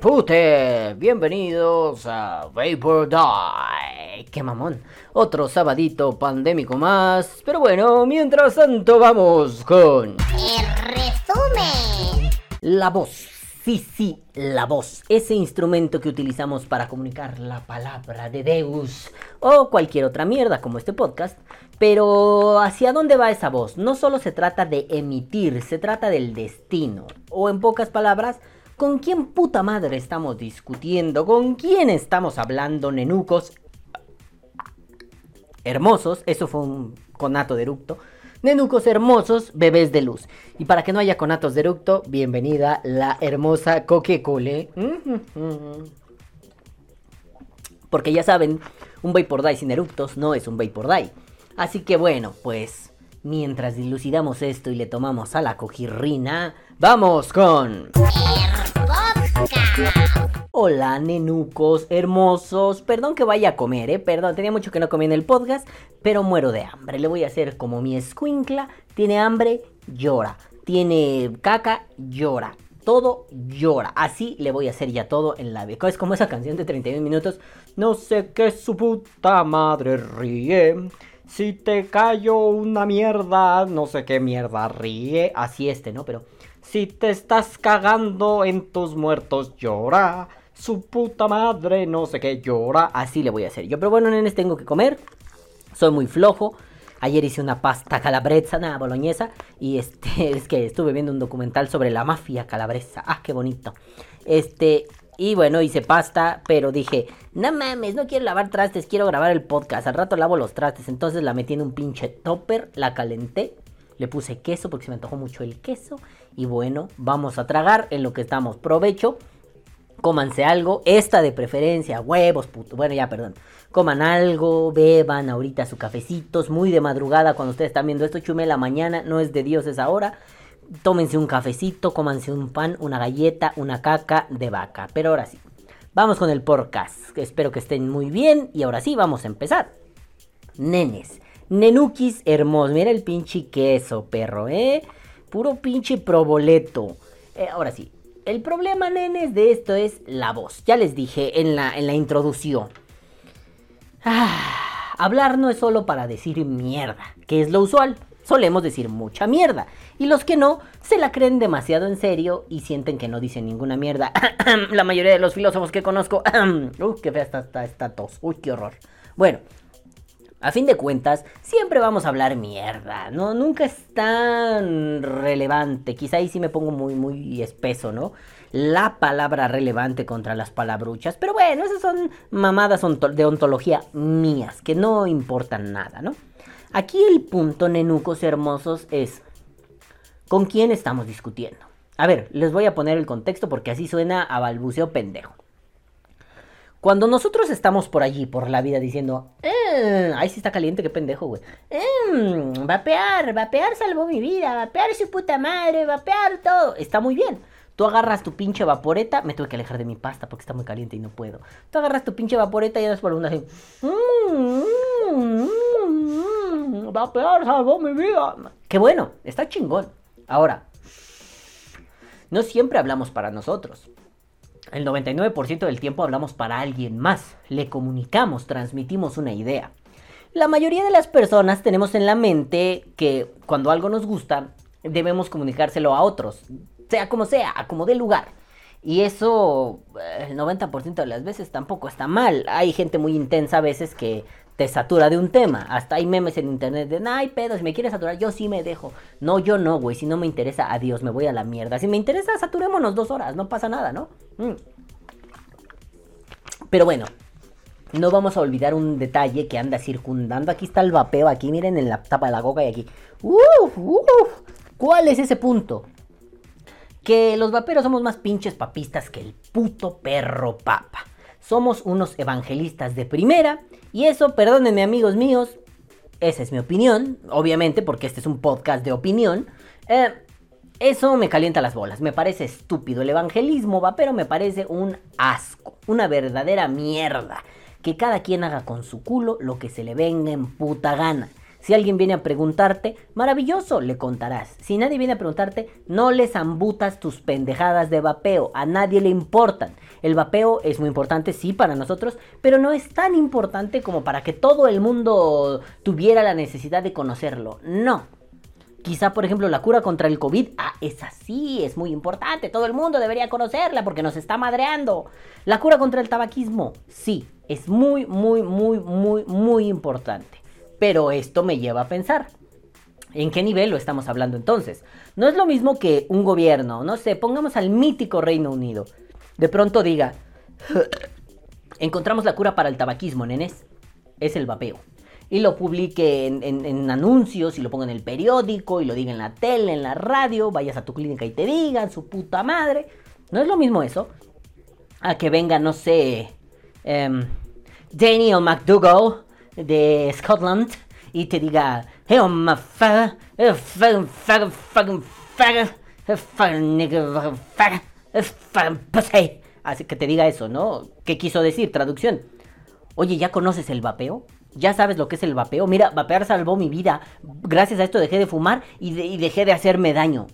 Pute. Bienvenidos a Vapor Die. Qué mamón. Otro sabadito pandémico más. Pero bueno, mientras tanto vamos con... El resumen. La voz. Sí, sí, la voz. Ese instrumento que utilizamos para comunicar la palabra de Deus. O cualquier otra mierda como este podcast. Pero ¿hacia dónde va esa voz? No solo se trata de emitir, se trata del destino. O en pocas palabras, ¿con quién puta madre estamos discutiendo? ¿Con quién estamos hablando, nenucos? Hermosos, eso fue un conato de eructo. Nenucos hermosos, bebés de luz. Y para que no haya conatos de eructo, bienvenida la hermosa Coque-Cole. Porque ya saben, un Vapor Die sin eructos no es un Vapor Die. Así que bueno, pues mientras dilucidamos esto y le tomamos a la cojirrina, vamos con... Hola, nenucos hermosos. Perdón que vaya a comer, eh. Perdón, tenía mucho que no comí en el podcast, pero muero de hambre. Le voy a hacer como mi escuincla. Tiene hambre, llora. Tiene caca, llora. Todo llora. Así le voy a hacer ya todo en la vida. Es como esa canción de 31 minutos. No sé qué su puta madre ríe. Si te cayó una mierda, no sé qué mierda ríe. Así este, ¿no? Pero si te estás cagando en tus muertos, llora. Su puta madre, no sé qué, llora. Así le voy a hacer yo. Pero bueno, nenes, tengo que comer. Soy muy flojo. Ayer hice una pasta calabresa, nada, boloñesa. Y este, es que estuve viendo un documental sobre la mafia calabresa. Ah, qué bonito. Este, y bueno, hice pasta, pero dije, no mames, no quiero lavar trastes, quiero grabar el podcast. Al rato lavo los trastes. Entonces la metí en un pinche topper, la calenté, le puse queso porque se me antojó mucho el queso. Y bueno, vamos a tragar en lo que estamos. Provecho, cómanse algo, esta de preferencia, huevos, puto. Bueno, ya, perdón. Coman algo, beban ahorita su cafecitos, muy de madrugada cuando ustedes están viendo esto, chume la mañana, no es de Dios esa hora tómense un cafecito, cómanse un pan, una galleta, una caca de vaca. Pero ahora sí, vamos con el podcast. Espero que estén muy bien y ahora sí, vamos a empezar. Nenes, nenukis hermosos. Mira el pinche queso, perro, ¿eh? Puro pinche proboleto. Eh, ahora sí, el problema, nenes, de esto es la voz. Ya les dije en la, en la introducción. Ah, hablar no es solo para decir mierda, que es lo usual solemos decir mucha mierda. Y los que no, se la creen demasiado en serio y sienten que no dicen ninguna mierda. la mayoría de los filósofos que conozco... Uy, qué fea está esta tos. Uy, qué horror. Bueno, a fin de cuentas, siempre vamos a hablar mierda, ¿no? Nunca es tan relevante. Quizá ahí sí me pongo muy, muy espeso, ¿no? La palabra relevante contra las palabruchas. Pero bueno, esas son mamadas de ontología mías, que no importan nada, ¿no? Aquí el punto, nenucos hermosos, es ¿con quién estamos discutiendo? A ver, les voy a poner el contexto porque así suena a balbuceo pendejo. Cuando nosotros estamos por allí, por la vida, diciendo, eh, ay, sí está caliente, qué pendejo, güey. Eh, vapear, vapear salvó mi vida, vapear su puta madre, vapear todo. Está muy bien. Tú agarras tu pinche vaporeta, me tuve que alejar de mi pasta porque está muy caliente y no puedo. Tú agarras tu pinche vaporeta y das por una así. Mm, mm, va peor, salvó mi vida. Qué bueno, está chingón. Ahora, no siempre hablamos para nosotros. El 99% del tiempo hablamos para alguien más. Le comunicamos, transmitimos una idea. La mayoría de las personas tenemos en la mente que cuando algo nos gusta, debemos comunicárselo a otros. Sea como sea, a como dé lugar. Y eso, eh, el 90% de las veces tampoco está mal. Hay gente muy intensa a veces que te satura de un tema. Hasta hay memes en internet de, ay, pedo, si me quieres saturar, yo sí me dejo. No, yo no, güey. Si no me interesa, adiós, me voy a la mierda. Si me interesa, saturémonos dos horas, no pasa nada, ¿no? Mm. Pero bueno, no vamos a olvidar un detalle que anda circundando. Aquí está el vapeo, aquí miren en la tapa de la coca y aquí. ¿Cuál es ese punto? Que los vaperos somos más pinches papistas que el puto perro papa. Somos unos evangelistas de primera y eso, perdónenme amigos míos, esa es mi opinión, obviamente porque este es un podcast de opinión. Eh, eso me calienta las bolas, me parece estúpido. El evangelismo va, pero me parece un asco, una verdadera mierda. Que cada quien haga con su culo lo que se le venga en puta gana. Si alguien viene a preguntarte, maravilloso, le contarás. Si nadie viene a preguntarte, no les ambutas tus pendejadas de vapeo. A nadie le importan. El vapeo es muy importante, sí, para nosotros, pero no es tan importante como para que todo el mundo tuviera la necesidad de conocerlo. No. Quizá, por ejemplo, la cura contra el COVID, ah, es así, es muy importante, todo el mundo debería conocerla porque nos está madreando. La cura contra el tabaquismo, sí, es muy, muy, muy, muy, muy importante. Pero esto me lleva a pensar. ¿En qué nivel lo estamos hablando entonces? No es lo mismo que un gobierno, no sé, pongamos al mítico Reino Unido. De pronto diga, encontramos la cura para el tabaquismo, nenes. Es el vapeo. Y lo publique en, anuncios y lo ponga en el periódico y lo diga en la tele, en la radio, vayas a tu clínica y te digan, su puta madre. No es lo mismo eso a que venga, no sé, em, Daniel McDougall de Scotland y te diga, hey, I'm a fag, fucking, fucking, fucking, fucking. Así que te diga eso, ¿no? ¿Qué quiso decir? Traducción. Oye, ¿ya conoces el vapeo? ¿Ya sabes lo que es el vapeo? Mira, vapear salvó mi vida. Gracias a esto dejé de fumar y, y dejé de hacerme daño.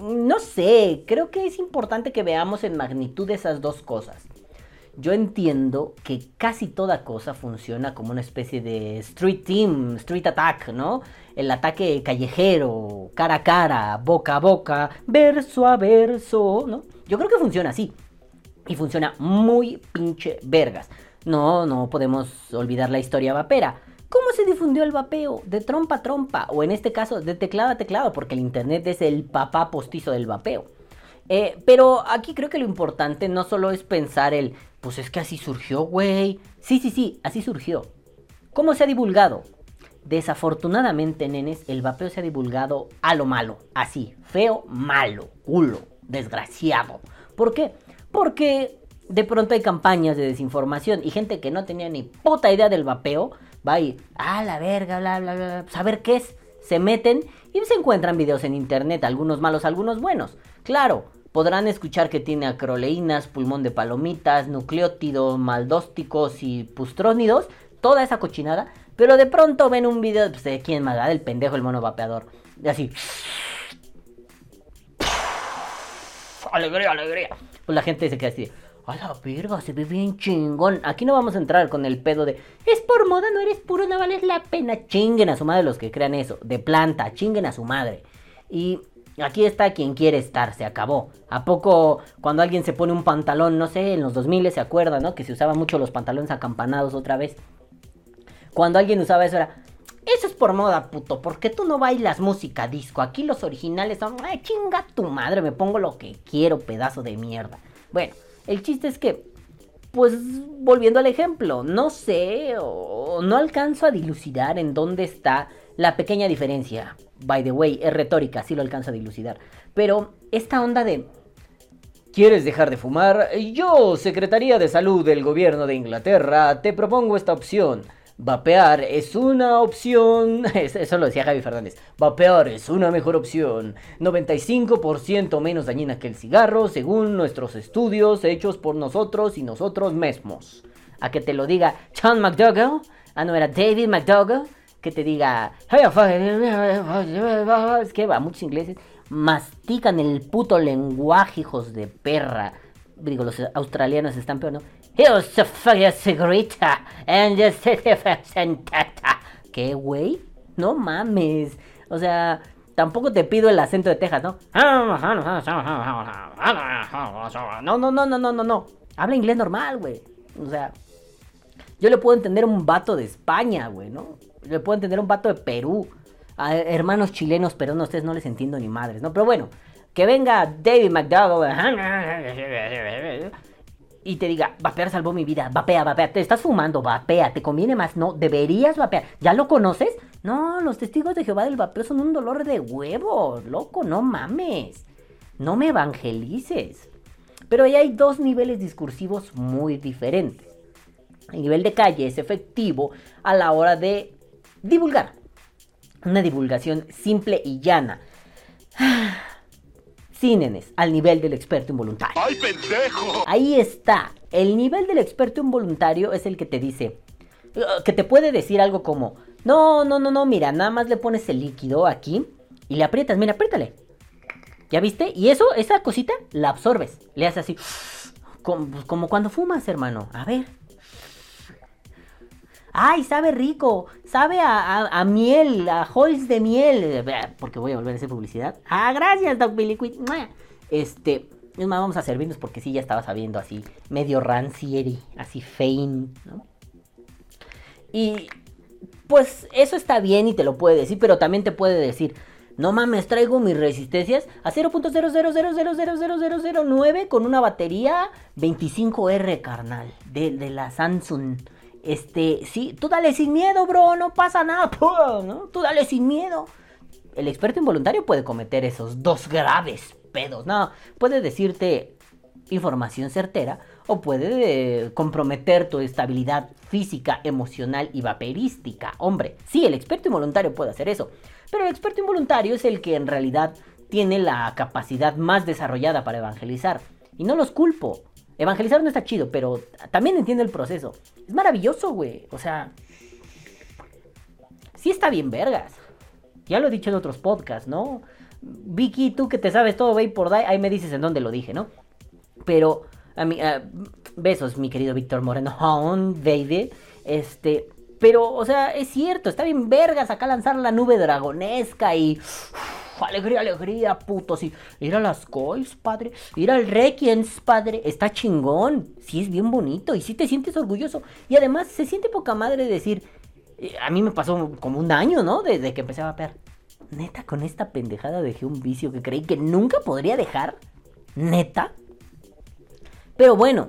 No sé, creo que es importante que veamos en magnitud esas dos cosas yo entiendo que casi toda cosa funciona como una especie de street team, street attack, ¿no? El ataque callejero, cara a cara, boca a boca, verso a verso, ¿no? Yo creo que funciona así. Y funciona muy pinche vergas. No, no podemos olvidar la historia vapera. ¿Cómo se difundió el vapeo? De trompa a trompa, o en este caso de teclado a teclado, porque el internet es el papá postizo del vapeo. Eh, pero aquí creo que lo importante no solo es pensar el, pues es que así surgió, güey. Sí, sí, sí, así surgió. ¿Cómo se ha divulgado? Desafortunadamente, nenes, el vapeo se ha divulgado a lo malo. Así, feo, malo, culo, desgraciado. ¿Por qué? Porque de pronto hay campañas de desinformación y gente que no tenía ni puta idea del vapeo va y, ah, la verga, bla, bla, bla, saber qué es. Se meten y se encuentran videos en internet, algunos malos, algunos buenos. Claro, podrán escuchar que tiene acroleínas, pulmón de palomitas, nucleótidos, maldósticos y pustrónidos, toda esa cochinada, pero de pronto ven un video pues, de quién más, del pendejo el mono vapeador, y así. Alegría, alegría. Pues la gente se queda así. A la verga, se ve bien chingón. Aquí no vamos a entrar con el pedo de es por moda, no eres puro, no vales la pena. Chinguen a su madre los que crean eso. De planta, chinguen a su madre. Y Aquí está quien quiere estar, se acabó. ¿A poco cuando alguien se pone un pantalón, no sé, en los 2000 se acuerda, ¿no? Que se usaban mucho los pantalones acampanados otra vez. Cuando alguien usaba eso era, eso es por moda, puto, porque tú no bailas música disco. Aquí los originales son, ay, chinga tu madre, me pongo lo que quiero, pedazo de mierda. Bueno, el chiste es que, pues, volviendo al ejemplo, no sé o no alcanzo a dilucidar en dónde está la pequeña diferencia by the way, es retórica, sí lo alcanza a dilucidar. Pero esta onda de... ¿Quieres dejar de fumar? Yo, Secretaría de Salud del Gobierno de Inglaterra, te propongo esta opción. Vapear es una opción. Eso lo decía Javi Fernández. Vapear es una mejor opción. 95% menos dañina que el cigarro, según nuestros estudios hechos por nosotros y nosotros mismos. A que te lo diga John McDougall. Ah, no, era David McDougall que te diga, es que va, muchos ingleses mastican el puto lenguaje, hijos de perra. Digo, los australianos están peor, ¿no? ¿Qué, güey? No mames. O sea, tampoco te pido el acento de Texas, ¿no? No, no, no, no, no, no, no. Habla inglés normal, güey. O sea, yo le puedo entender un vato de España, güey, ¿no? Le puedo entender un vato de Perú. A hermanos chilenos, pero no, ustedes no les entiendo ni madres, ¿no? Pero bueno, que venga David McDowell y te diga, vapear salvó mi vida, vapea, vapea, te estás fumando, vapea, te conviene más, no, deberías vapear, ¿ya lo conoces? No, los testigos de Jehová del vapeo son un dolor de huevos, loco, no mames, no me evangelices. Pero ahí hay dos niveles discursivos muy diferentes. El nivel de calle es efectivo a la hora de divulgar. Una divulgación simple y llana. Cínenes, al nivel del experto involuntario. ¡Ay, pendejo! Ahí está. El nivel del experto involuntario es el que te dice, uh, que te puede decir algo como, No, no, no, no, mira, nada más le pones el líquido aquí y le aprietas, mira, apriétale. ¿Ya viste? Y eso, esa cosita, la absorbes. Le haces así, como, como cuando fumas, hermano. A ver. ¡Ay, sabe rico! Sabe a, a, miel, a holes de miel. Porque voy a volver a hacer publicidad. ¡Ah, gracias, Doc Billy Este, es vamos a servirnos porque sí, ya estaba sabiendo así, medio rancieri, así fein, ¿no? Y pues eso está bien y te lo puede decir, pero también te puede decir, no mames, traigo mis resistencias a 0.000000009 con una batería 25R, carnal, de, de la Samsung. Este, sí, tú dale sin miedo, bro, no pasa nada, ¿no? Tú dale sin miedo. El experto involuntario puede cometer esos dos graves pedos, no, puede decirte información certera o puede eh, comprometer tu estabilidad física, emocional y vaperística. Hombre, sí, el experto involuntario puede hacer eso, pero el experto involuntario es el que en realidad tiene la capacidad más desarrollada para evangelizar. Y no los culpo. Evangelizar no está chido, pero también entiende el proceso. Es maravilloso, güey. O sea, sí está bien vergas. Ya lo he dicho en otros podcasts, ¿no? Vicky, tú que te sabes todo, ve por ahí me dices en dónde lo dije, ¿no? Pero, a mí, besos, mi querido Víctor Moreno, baby. Este, pero, o sea, es cierto, está bien vergas acá lanzar la nube dragonesca y alegría, alegría, putos. Y ir a las coils, padre. Ir al Requiens, padre. Está chingón. Sí, es bien bonito. Y sí te sientes orgulloso. Y además, se siente poca madre decir. Eh, a mí me pasó como un año, ¿no? Desde que empecé a vapear. Neta, con esta pendejada dejé un vicio que creí que nunca podría dejar. Neta. Pero bueno,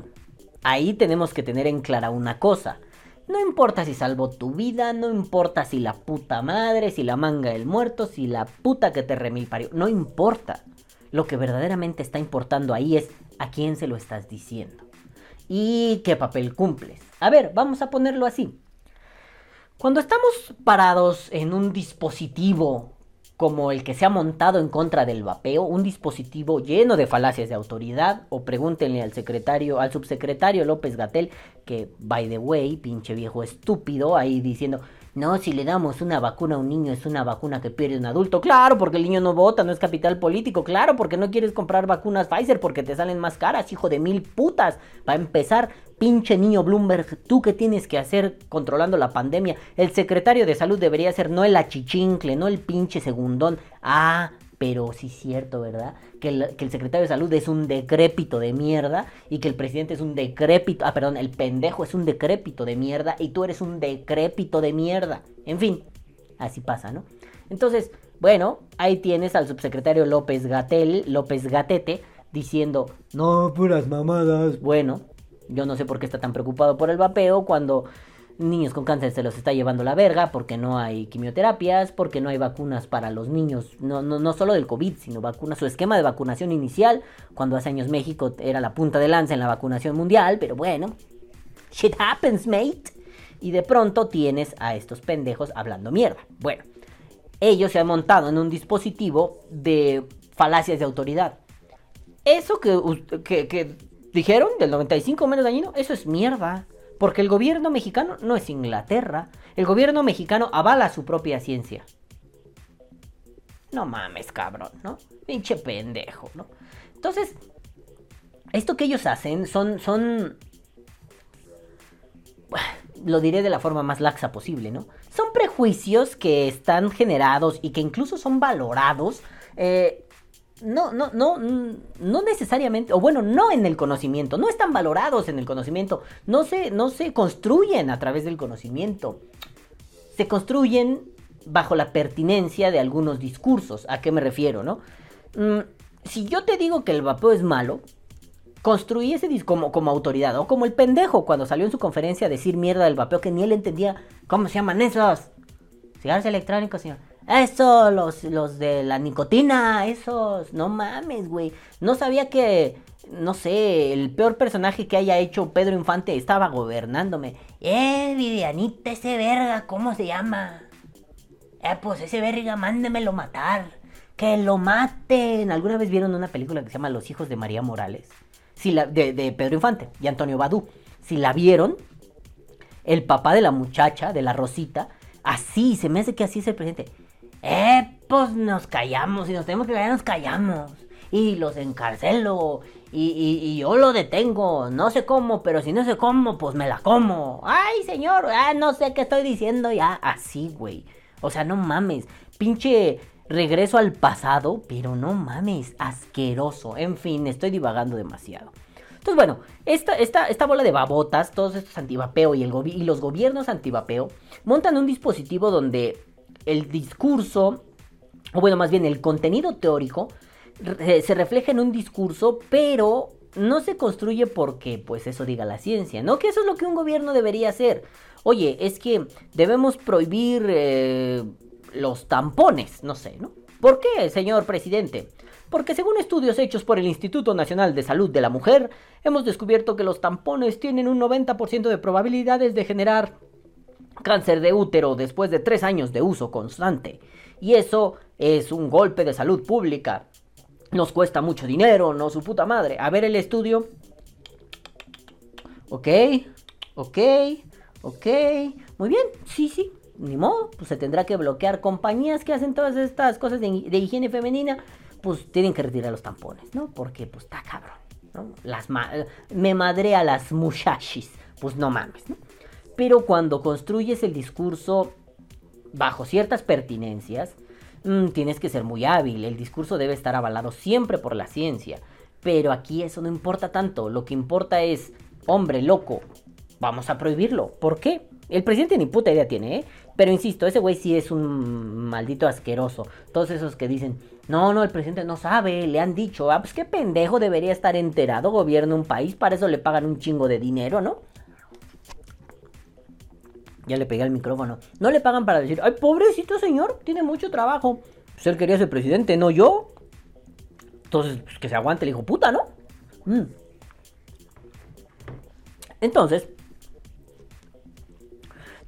ahí tenemos que tener en clara una cosa. No importa si salvó tu vida, no importa si la puta madre, si la manga del muerto, si la puta que te remil parió, no importa. Lo que verdaderamente está importando ahí es a quién se lo estás diciendo y qué papel cumples. A ver, vamos a ponerlo así. Cuando estamos parados en un dispositivo como el que se ha montado en contra del vapeo, un dispositivo lleno de falacias de autoridad, o pregúntenle al secretario, al subsecretario López Gatel, que by the way, pinche viejo estúpido, ahí diciendo, no, si le damos una vacuna a un niño es una vacuna que pierde un adulto. Claro, porque el niño no vota, no es capital político. Claro, porque no quieres comprar vacunas Pfizer porque te salen más caras, hijo de mil putas. Va a empezar, pinche niño Bloomberg, ¿tú qué tienes que hacer controlando la pandemia? El secretario de salud debería ser no el achichincle, no el pinche segundón. Ah, pero sí es cierto, ¿verdad? Que el, que el, secretario de salud es un decrépito de mierda y que el presidente es un decrépito, ah, perdón, el pendejo es un decrépito de mierda y tú eres un decrépito de mierda. En fin, así pasa, ¿no? Entonces, bueno, ahí tienes al subsecretario López Gatel, López Gatete, diciendo, no, puras mamadas. Bueno, yo no sé por qué está tan preocupado por el vapeo cuando niños con cáncer se los está llevando la verga porque no hay quimioterapias, porque no hay vacunas para los niños, no, no, no solo del COVID, sino vacunas, su esquema de vacunación inicial, cuando hace años México era la punta de lanza en la vacunación mundial, pero bueno, shit happens, mate. Y de pronto tienes a estos pendejos hablando mierda. Bueno, ellos se han montado en un dispositivo de falacias de autoridad. Eso que, que, que dijeron del 95 menos dañino, eso es mierda. Porque el gobierno mexicano no es Inglaterra. El gobierno mexicano avala su propia ciencia. No mames, cabrón, ¿no? Pinche pendejo, ¿no? Entonces, esto que ellos hacen son, son, lo diré de la forma más laxa posible, ¿no? Son prejuicios que están generados y que incluso son valorados eh, no, no, no, no necesariamente, o bueno, no en el conocimiento, no están valorados en el conocimiento, no se, no se construyen a través del conocimiento, se construyen bajo la pertinencia de algunos discursos. ¿A qué me refiero, no? Mm, si yo te digo que el vapeo es malo, construí ese discurso como, como autoridad, o como el pendejo cuando salió en su conferencia a decir mierda del vapeo que ni él entendía cómo se llaman esos cigarros electrónicos, señor. Eso, los, los de la nicotina, esos. No mames, güey. No sabía que, no sé, el peor personaje que haya hecho Pedro Infante estaba gobernándome. Eh, Vivianita, ese verga, ¿cómo se llama? Eh, pues ese verga, mándemelo matar. Que lo maten. ¿Alguna vez vieron una película que se llama Los hijos de María Morales? Si la, de, de Pedro Infante y Antonio Badú. Si la vieron, el papá de la muchacha, de la Rosita, Así, se me hace que así es el presidente. Eh, pues nos callamos, y nos tenemos que callar, nos callamos. Y los encarcelo, y, yo lo detengo, no sé cómo, pero si no sé cómo, pues me la como. Ay, señor, ah, no sé qué estoy diciendo ya. Así, güey. O sea, no mames. Pinche regreso al pasado, pero no mames, asqueroso. En fin, estoy divagando demasiado. Entonces, bueno, esta, bola de babotas, todos estos antivapeo y, y los gobiernos antivapeo, montan un dispositivo donde el discurso, o bueno, más bien el contenido teórico, se refleja en un discurso, pero no se construye porque, pues eso diga la ciencia, ¿no? Que eso es lo que un gobierno debería hacer. Oye, es que debemos prohibir eh, los tampones, no sé, ¿no? ¿Por qué, señor presidente? Porque según estudios hechos por el Instituto Nacional de Salud de la Mujer, hemos descubierto que los tampones tienen un 90% de probabilidades de generar cáncer de útero después de tres años de uso constante. Y eso es un golpe de salud pública. Nos cuesta mucho dinero, no su puta madre. A ver el estudio. Ok, ok, ok. Muy bien, sí, sí. Ni modo, pues se tendrá que bloquear compañías que hacen todas estas cosas de, higiene femenina. Pues tienen que retirar los tampones, ¿no? Porque pues está cabrón. Las me madre a las muchachis. Pues no mames, ¿no? Pero cuando construyes el discurso bajo ciertas pertinencias, mm, tienes que ser muy hábil. El discurso debe estar avalado siempre por la ciencia. Pero aquí eso no importa tanto. Lo que importa es, hombre, loco, vamos a prohibirlo. ¿Por qué? El presidente ni puta idea tiene, ¿eh? Pero insisto, ese güey sí es un maldito asqueroso. Todos esos que dicen, no, no, el presidente no sabe, le han dicho, ah, pues qué pendejo debería estar enterado, gobierna un país, para eso le pagan un chingo de dinero, ¿no? Ya le pegué al micrófono. No le pagan para decir, ay, pobrecito señor, tiene mucho trabajo. Pues él quería ser presidente, no yo. Entonces, pues, que se aguante el hijo puta, ¿no? Mm. Entonces,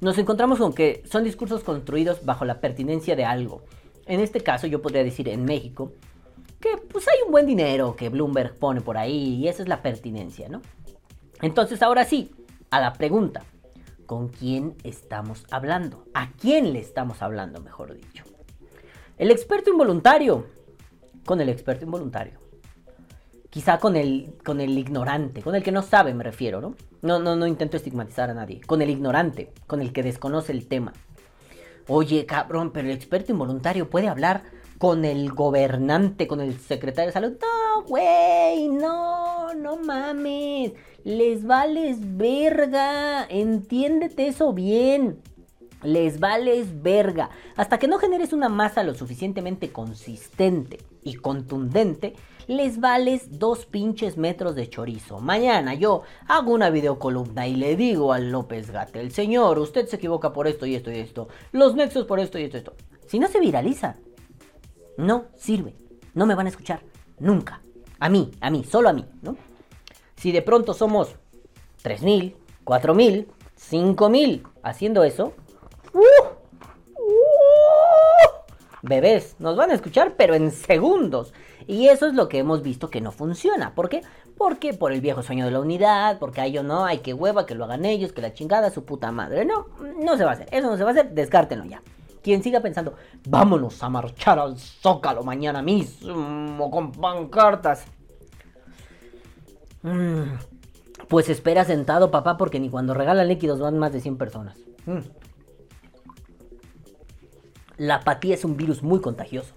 nos encontramos con que son discursos construidos bajo la pertinencia de algo. En este caso, yo podría decir en México que pues hay un buen dinero que Bloomberg pone por ahí y esa es la pertinencia, ¿no? Entonces, ahora sí, a la pregunta. ¿Con quién estamos hablando? ¿A quién le estamos hablando, mejor dicho? El experto involuntario. Con el experto involuntario. Quizá con el, con el ignorante, con el que no sabe me refiero, ¿no? No, no, no intento estigmatizar a nadie. Con el ignorante, con el que desconoce el tema. Oye, cabrón, pero el experto involuntario puede hablar con el gobernante, con el secretario de salud. No, güey, no, no mames. Les vales verga. Entiéndete eso bien. Les vales verga. Hasta que no generes una masa lo suficientemente consistente y contundente, les vales dos pinches metros de chorizo. Mañana yo hago una videocolumna y le digo al López Gatel, señor, usted se equivoca por esto y esto y esto. Los nexos por esto y esto y esto. Si no se viraliza, no sirve. No me van a escuchar. Nunca. A mí, a mí, solo a mí, ¿no? Si de pronto somos 3.000, 4.000, 5.000 haciendo eso, ¡uh! ¡Uh! bebés, nos van a escuchar, pero en segundos. Y eso es lo que hemos visto que no funciona. ¿Por qué? Porque por el viejo sueño de la unidad, porque hay o no, hay que hueva, que lo hagan ellos, que la chingada, su puta madre. No, no se va a hacer. Eso no se va a hacer, descártenlo ya. Quien siga pensando, vámonos a marchar al zócalo mañana mismo con pancartas. Mm, pues espera sentado, papá, porque ni cuando regalan líquidos van más de 100 personas. Mm. La apatía es un virus muy contagioso.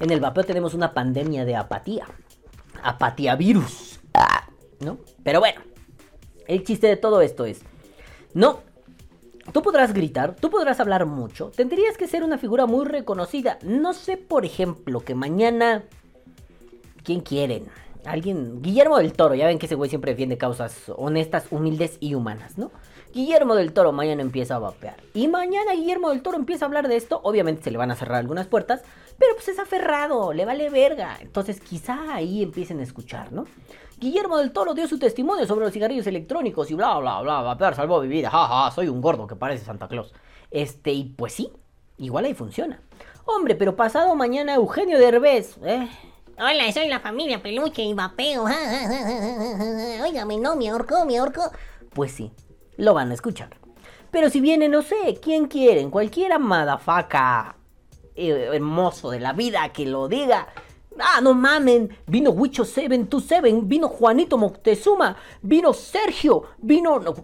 En el vapeo tenemos una pandemia de apatía. Apatía virus. ¿No? Pero bueno, el chiste de todo esto es, no Tú podrás gritar, tú podrás hablar mucho, tendrías que ser una figura muy reconocida. No sé, por ejemplo, que mañana... ¿Quién quieren? Alguien... Guillermo del Toro, ya ven que ese güey siempre defiende causas honestas, humildes y humanas, ¿no? Guillermo del Toro mañana empieza a vapear. Y mañana Guillermo del Toro empieza a hablar de esto. Obviamente se le van a cerrar algunas puertas. Pero pues es aferrado, le vale verga. Entonces quizá ahí empiecen a escuchar, ¿no? Guillermo del Toro dio su testimonio sobre los cigarrillos electrónicos y bla, bla, bla, vapear salvó mi vida. Jaja, soy un gordo que parece Santa Claus. Este, y pues sí, igual ahí funciona. Hombre, pero pasado mañana Eugenio Derbez, ¿eh? Hola, soy la familia Peluche y Vapeo. Óigame, no, me ahorcó, me ahorcó. Pues sí, lo van a escuchar. Pero si viene, no sé, ¿quién quieren? Cualquiera madafaca eh, hermoso de la vida que lo diga. Ah, no mamen, vino Wicho 727, vino Juanito Moctezuma, vino Sergio, vino... No,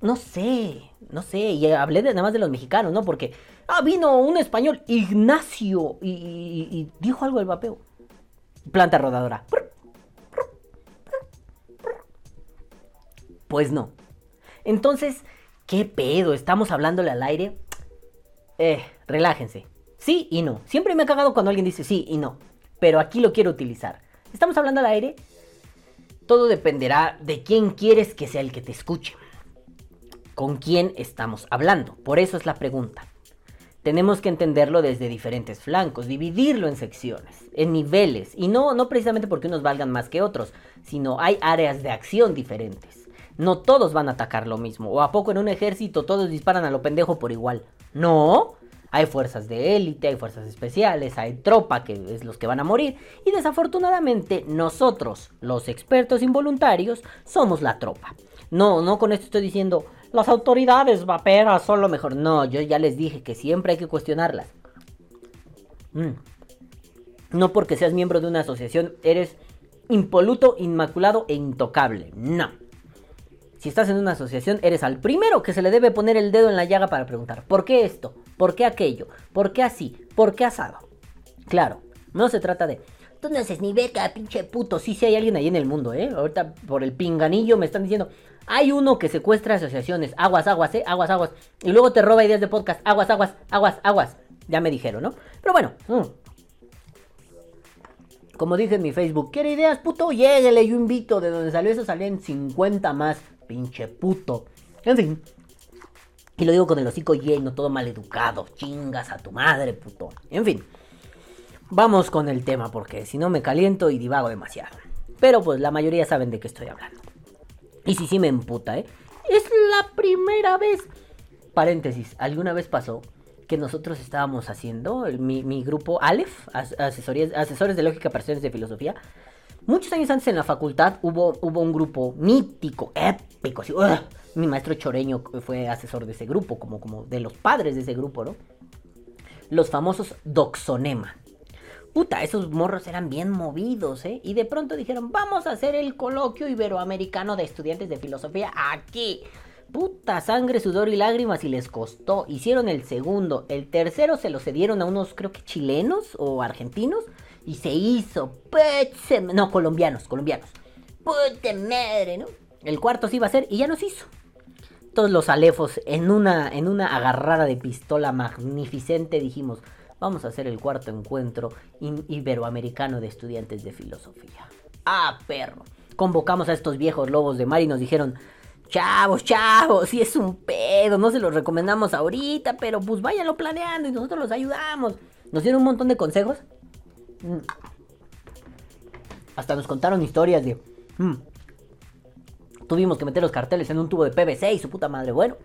no sé, no sé, y hablé de, nada más de los mexicanos, ¿no? Porque, ah, vino un español, Ignacio, y, y- y dijo algo del vapeo. Planta rodadora. Pues no. Entonces, ¿qué pedo? ¿Estamos hablándole al aire? Eh, relájense. Sí y no. Siempre me ha cagado cuando alguien dice sí y no. Pero aquí lo quiero utilizar. ¿Estamos hablando al aire? Todo dependerá de quién quieres que sea el que te escuche. ¿Con quién estamos hablando? Por eso es la pregunta. Tenemos que entenderlo desde diferentes flancos, dividirlo en secciones, en niveles, y no, no precisamente porque unos valgan más que otros, sino hay áreas de acción diferentes. No todos van a atacar lo mismo, o a poco en un ejército todos disparan a lo pendejo por igual. No, hay fuerzas de élite, hay fuerzas especiales, hay tropa que es los que van a morir, y desafortunadamente nosotros, los expertos involuntarios, somos la tropa. No, no con esto estoy diciendo, las autoridades vaperas son lo mejor. No, yo ya les dije que siempre hay que cuestionarlas. Mm. No porque seas miembro de una asociación eres impoluto, inmaculado e intocable. No. Si estás en una asociación, eres al primero que se le debe poner el dedo en la llaga para preguntar, ¿por qué esto? ¿Por qué aquello? ¿Por qué así? ¿Por qué asado? Claro, no se trata de, tú no haces ni beca, pinche puto. Sí, sí hay alguien ahí en el mundo, ¿eh? Ahorita por el pinganillo me están diciendo, hay uno que secuestra asociaciones, aguas, aguas, ¿eh? Aguas, aguas. Y luego te roba ideas de podcast, aguas, aguas, aguas, aguas. Ya me dijeron, ¿no? Pero bueno, mm. como dije en mi Facebook, ¿quiere ideas, puto? Lléguele, yo invito. De donde salió eso salían 50 más, pinche puto. En fin. Y lo digo con el hocico lleno, todo mal educado. Chingas a tu madre, puto. En fin. Vamos con el tema, porque si no me caliento y divago demasiado. Pero pues la mayoría saben de qué estoy hablando. Y si sí me emputa, ¿eh? Es la primera vez. Paréntesis, ¿alguna vez pasó que nosotros estábamos haciendo, mi, mi grupo Aleph, as- asesorías- asesores de lógica, personas de filosofía? Muchos años antes en la facultad hubo, hubo un grupo mítico, épico. Mi maestro Choreño fue asesor de ese grupo, como, como de los padres de ese grupo, ¿no? Los famosos Doxonema. Puta, esos morros eran bien movidos, ¿eh? Y de pronto dijeron, vamos a hacer el coloquio iberoamericano de estudiantes de filosofía aquí. Puta, sangre, sudor y lágrimas y les costó. Hicieron el segundo. El tercero se lo cedieron a unos, creo que chilenos o argentinos. Y se hizo. No, colombianos, colombianos. Puta madre, ¿no? El cuarto se iba a hacer y ya nos hizo. Todos los alefos en una, en una agarrada de pistola magnificente dijimos, vamos a hacer el cuarto encuentro iberoamericano de estudiantes de filosofía. Ah, perro. Convocamos a estos viejos lobos de mar y nos dijeron, chavos, chavos, si es un pedo, no se los recomendamos ahorita, pero pues váyanlo planeando y nosotros los ayudamos. Nos dieron un montón de consejos. Mm. Hasta nos contaron historias de... mm, Tuvimos que meter los carteles en un tubo de PVC y su puta madre. Bueno,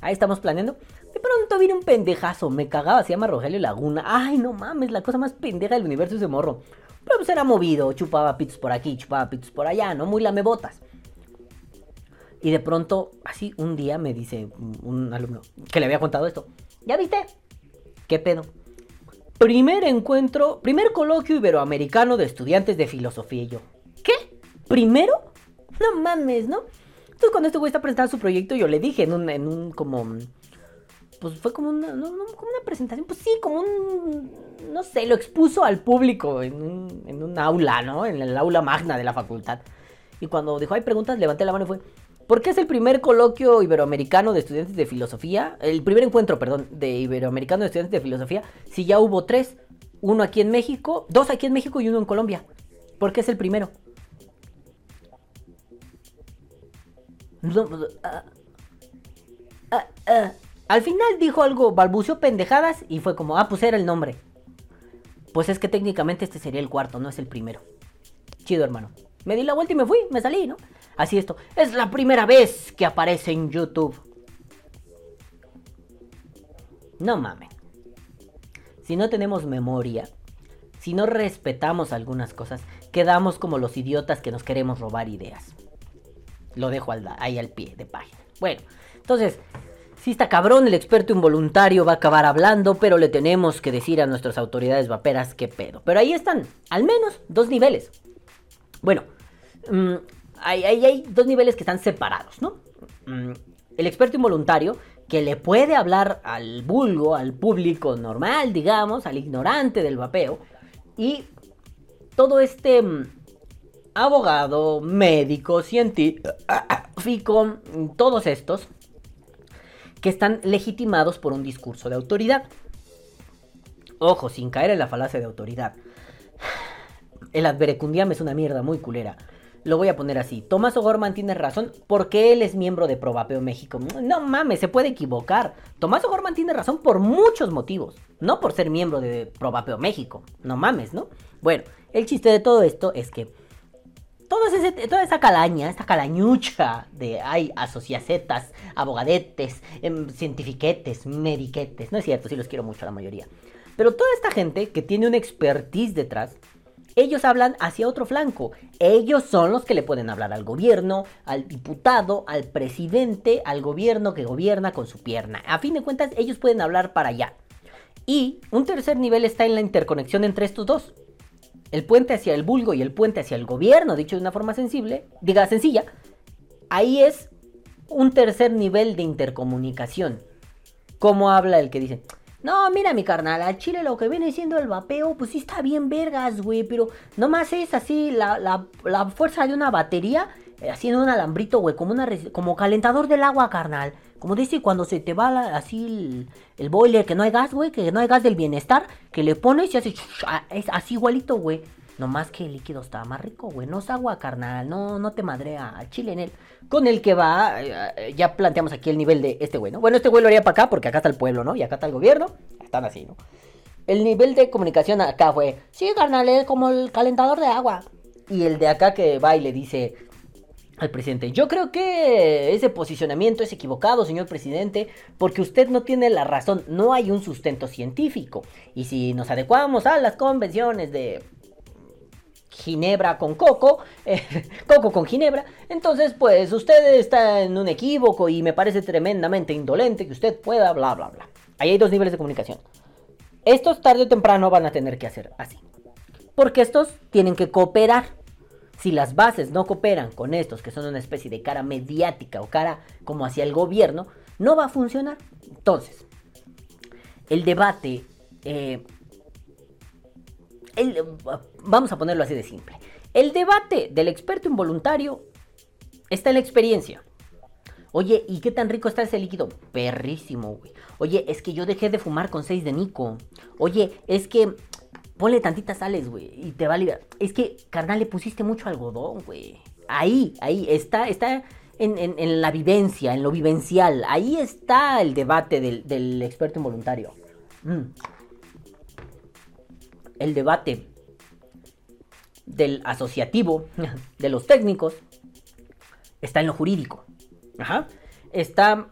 ahí estamos planeando. De pronto viene un pendejazo. Me cagaba, se llama Rogelio Laguna. Ay, no mames, la cosa más pendeja del universo ese morro. Pero pues era movido, chupaba pitos por aquí, chupaba pitos por allá, ¿no? Muy lamebotas. Y de pronto, así, un día me dice un- alumno que le había contado esto. ¿Ya viste? ¿Qué pedo? Primer encuentro, primer coloquio iberoamericano de estudiantes de filosofía. Y yo, ¿qué? ¿Primero? No mames, ¿no? Entonces cuando este güey está presentando su proyecto, yo le dije en un, en un como... Pues fue como una, como una presentación, pues sí, como un... No sé, lo expuso al público en un, en un aula, ¿no? En el aula magna de la facultad. Y cuando dijo, hay preguntas, levanté la mano y fue... ¿Por qué es el primer coloquio iberoamericano de estudiantes de filosofía? El primer encuentro, perdón, de iberoamericano de estudiantes de filosofía. Si ya hubo tres. Uno aquí en México, dos aquí en México y uno en Colombia. ¿Por qué es el primero? No, ah, ah, ah. Al final dijo algo, balbuceó pendejadas y fue como, ah, pues era el nombre. Pues es que técnicamente este sería el cuarto, no es el primero. Chido, hermano. Me di la vuelta y me fui, me salí, ¿no? Así esto. Es la primera vez que aparece en YouTube. No mames. Si no tenemos memoria, si no respetamos algunas cosas, quedamos como los idiotas que nos queremos robar ideas. Lo dejo al ahí al pie de página. Bueno, entonces, Sí está cabrón, el experto involuntario va a acabar hablando, pero le tenemos que decir a nuestras autoridades vaperas qué pedo. Pero ahí están, al menos dos niveles. Bueno, mm, hay, hay- hay dos niveles que están separados, ¿no? Mm, el experto involuntario, que le puede hablar al vulgo, al público normal, digamos, al ignorante del vapeo, y todo este mm, abogado, médico, científico, todos estos que están legitimados por un discurso de autoridad. Ojo, sin caer en la falacia de autoridad. El adverecundiam es una mierda muy culera. Lo voy a poner así. Tomás O'Gorman tiene razón porque él es miembro de Probapeo México. No mames, se puede equivocar. Tomás O'Gorman tiene razón por muchos motivos. No por ser miembro de Probapeo México. No mames, ¿no? Bueno, el chiste de todo esto es que toda esa calaña, esta calañucha de hay asociacetas, abogadetes, em, cientifiquetes, mediquetes. No es cierto, sí los quiero mucho la mayoría. Pero toda esta gente que tiene una expertise detrás, ellos hablan hacia otro flanco. Ellos son los que le pueden hablar al gobierno, al diputado, al presidente, al gobierno que gobierna con su pierna. A fin de cuentas, ellos pueden hablar para allá. Y un tercer nivel está en la interconexión entre estos dos. El puente hacia el vulgo y el puente hacia el gobierno, dicho de una forma sensible, diga sencilla, ahí es un tercer nivel de intercomunicación. ¿Cómo habla el que dice? No, mira mi carnal, a Chile lo que viene siendo el vapeo, pues sí está bien vergas, güey, pero nomás es así la, la- la fuerza de una batería, haciendo un alambrito, güey, como, una, como calentador del agua, carnal. Como dice cuando se te va así el, el boiler, que no hay gas, güey, que no hay gas del bienestar, que le pones y hace... ah, Es así igualito, güey. Nomás que el líquido está más rico, güey. No es agua, carnal. No, no te madrea al chile en él. Con el que va, eh, eh, ya planteamos aquí el nivel de este güey, ¿no? Bueno, este güey lo haría para acá porque acá está el pueblo, ¿no? Y acá está el gobierno. Están así, ¿no? El nivel de comunicación acá fue, sí, carnal, es como el calentador de agua. Y el de acá que va y le dice al presidente, yo creo que ese posicionamiento es equivocado, señor presidente, porque usted no tiene la razón, no hay un sustento científico. Y si nos adecuamos a las convenciones de Ginebra con Coco, eh, Coco con Ginebra, entonces pues usted está en un equívoco y me parece tremendamente indolente que usted pueda bla bla bla. Ahí hay dos niveles de comunicación. Estos tarde o temprano van a tener que hacer así. Porque estos tienen que cooperar. Si las bases no cooperan con estos, que son una especie de cara mediática o cara como hacia el gobierno, no va a funcionar. Entonces, el debate eh, el- vamos a ponerlo así de simple. El debate del experto involuntario está en la experiencia. Oye, ¿y qué tan rico está ese líquido? Perrísimo, güey. Oye, es que yo dejé de fumar con 6 de Nico. Oye, es que ponle tantitas sales, güey, y te va a liberar. Es que, carnal, le pusiste mucho algodón, güey. Ahí, ahí, está, está en, en- la vivencia, en lo vivencial. Ahí está el debate del, del experto involuntario. Mm el debate del asociativo, de los técnicos, está en lo jurídico. Ajá. Está,